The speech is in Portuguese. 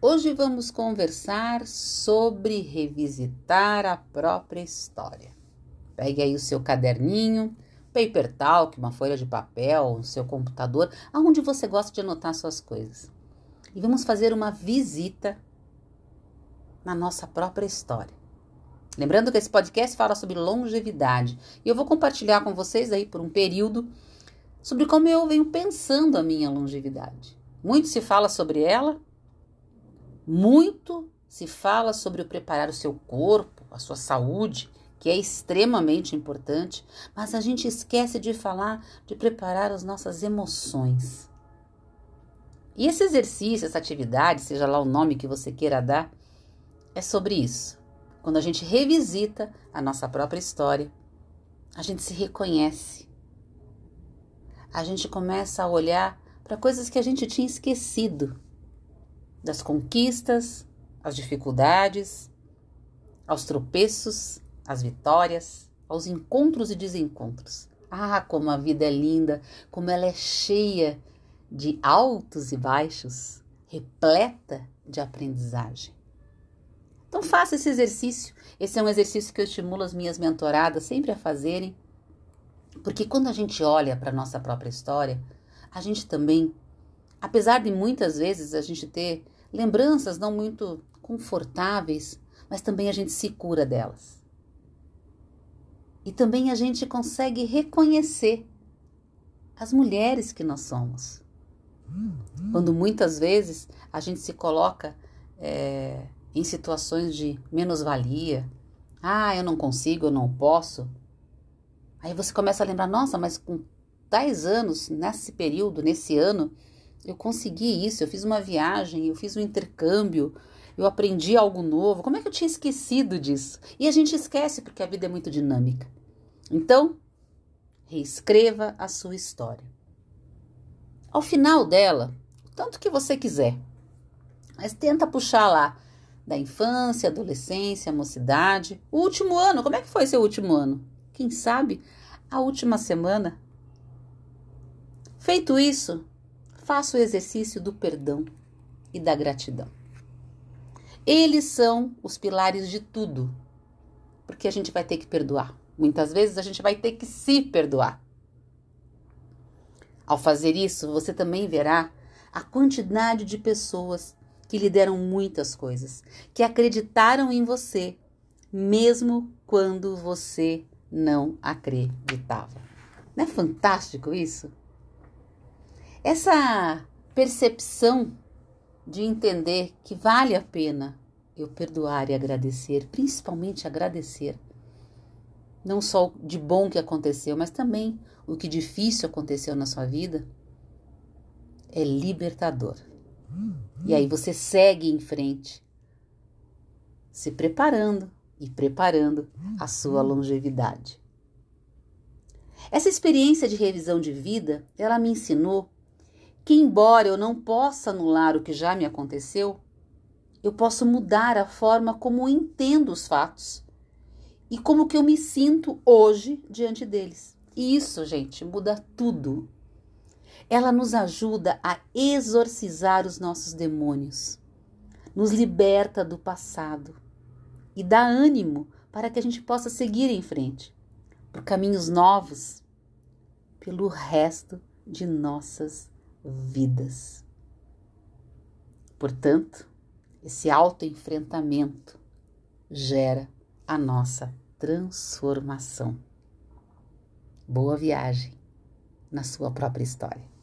Hoje vamos conversar sobre revisitar a própria história. Pegue aí o seu caderninho, paper talk, uma folha de papel, o seu computador, aonde você gosta de anotar suas coisas. E vamos fazer uma visita na nossa própria história. Lembrando que esse podcast fala sobre longevidade e eu vou compartilhar com vocês aí por um período sobre como eu venho pensando a minha longevidade. Muito se fala sobre ela, muito se fala sobre o preparar o seu corpo, a sua saúde, que é extremamente importante, mas a gente esquece de falar de preparar as nossas emoções. E esse exercício, essa atividade, seja lá o nome que você queira dar, é sobre isso. Quando a gente revisita a nossa própria história, a gente se reconhece. A gente começa a olhar para coisas que a gente tinha esquecido das conquistas, as dificuldades, aos tropeços, às vitórias, aos encontros e desencontros. Ah, como a vida é linda, como ela é cheia de altos e baixos, repleta de aprendizagem. Então faça esse exercício. Esse é um exercício que eu estimulo as minhas mentoradas sempre a fazerem, porque quando a gente olha para a nossa própria história, a gente também Apesar de muitas vezes a gente ter lembranças não muito confortáveis, mas também a gente se cura delas. E também a gente consegue reconhecer as mulheres que nós somos. Quando muitas vezes a gente se coloca é, em situações de menos-valia, ah, eu não consigo, eu não posso. Aí você começa a lembrar, nossa, mas com 10 anos, nesse período, nesse ano, eu consegui isso, eu fiz uma viagem, eu fiz um intercâmbio, eu aprendi algo novo. Como é que eu tinha esquecido disso? E a gente esquece porque a vida é muito dinâmica. Então, reescreva a sua história. Ao final dela, o tanto que você quiser, mas tenta puxar lá da infância, adolescência, mocidade, o último ano. Como é que foi seu último ano? Quem sabe a última semana? Feito isso, faça o exercício do perdão e da gratidão. Eles são os pilares de tudo, porque a gente vai ter que perdoar. Muitas vezes a gente vai ter que se perdoar. Ao fazer isso, você também verá a quantidade de pessoas que lhe deram muitas coisas, que acreditaram em você, mesmo quando você não acreditava. Não é fantástico isso? Essa percepção de entender que vale a pena eu perdoar e agradecer, principalmente agradecer, não só de bom que aconteceu, mas também o que difícil aconteceu na sua vida, é libertador. E aí você segue em frente, se preparando e preparando a sua longevidade. Essa experiência de revisão de vida, ela me ensinou que, embora eu não possa anular o que já me aconteceu, eu posso mudar a forma como entendo os fatos e como que eu me sinto hoje diante deles. E isso, gente, muda tudo. Ela nos ajuda a exorcizar os nossos demônios, nos liberta do passado e dá ânimo para que a gente possa seguir em frente por caminhos novos pelo resto de nossas vidas. Portanto, esse autoenfrentamento gera a nossa transformação. Boa viagem na sua própria história.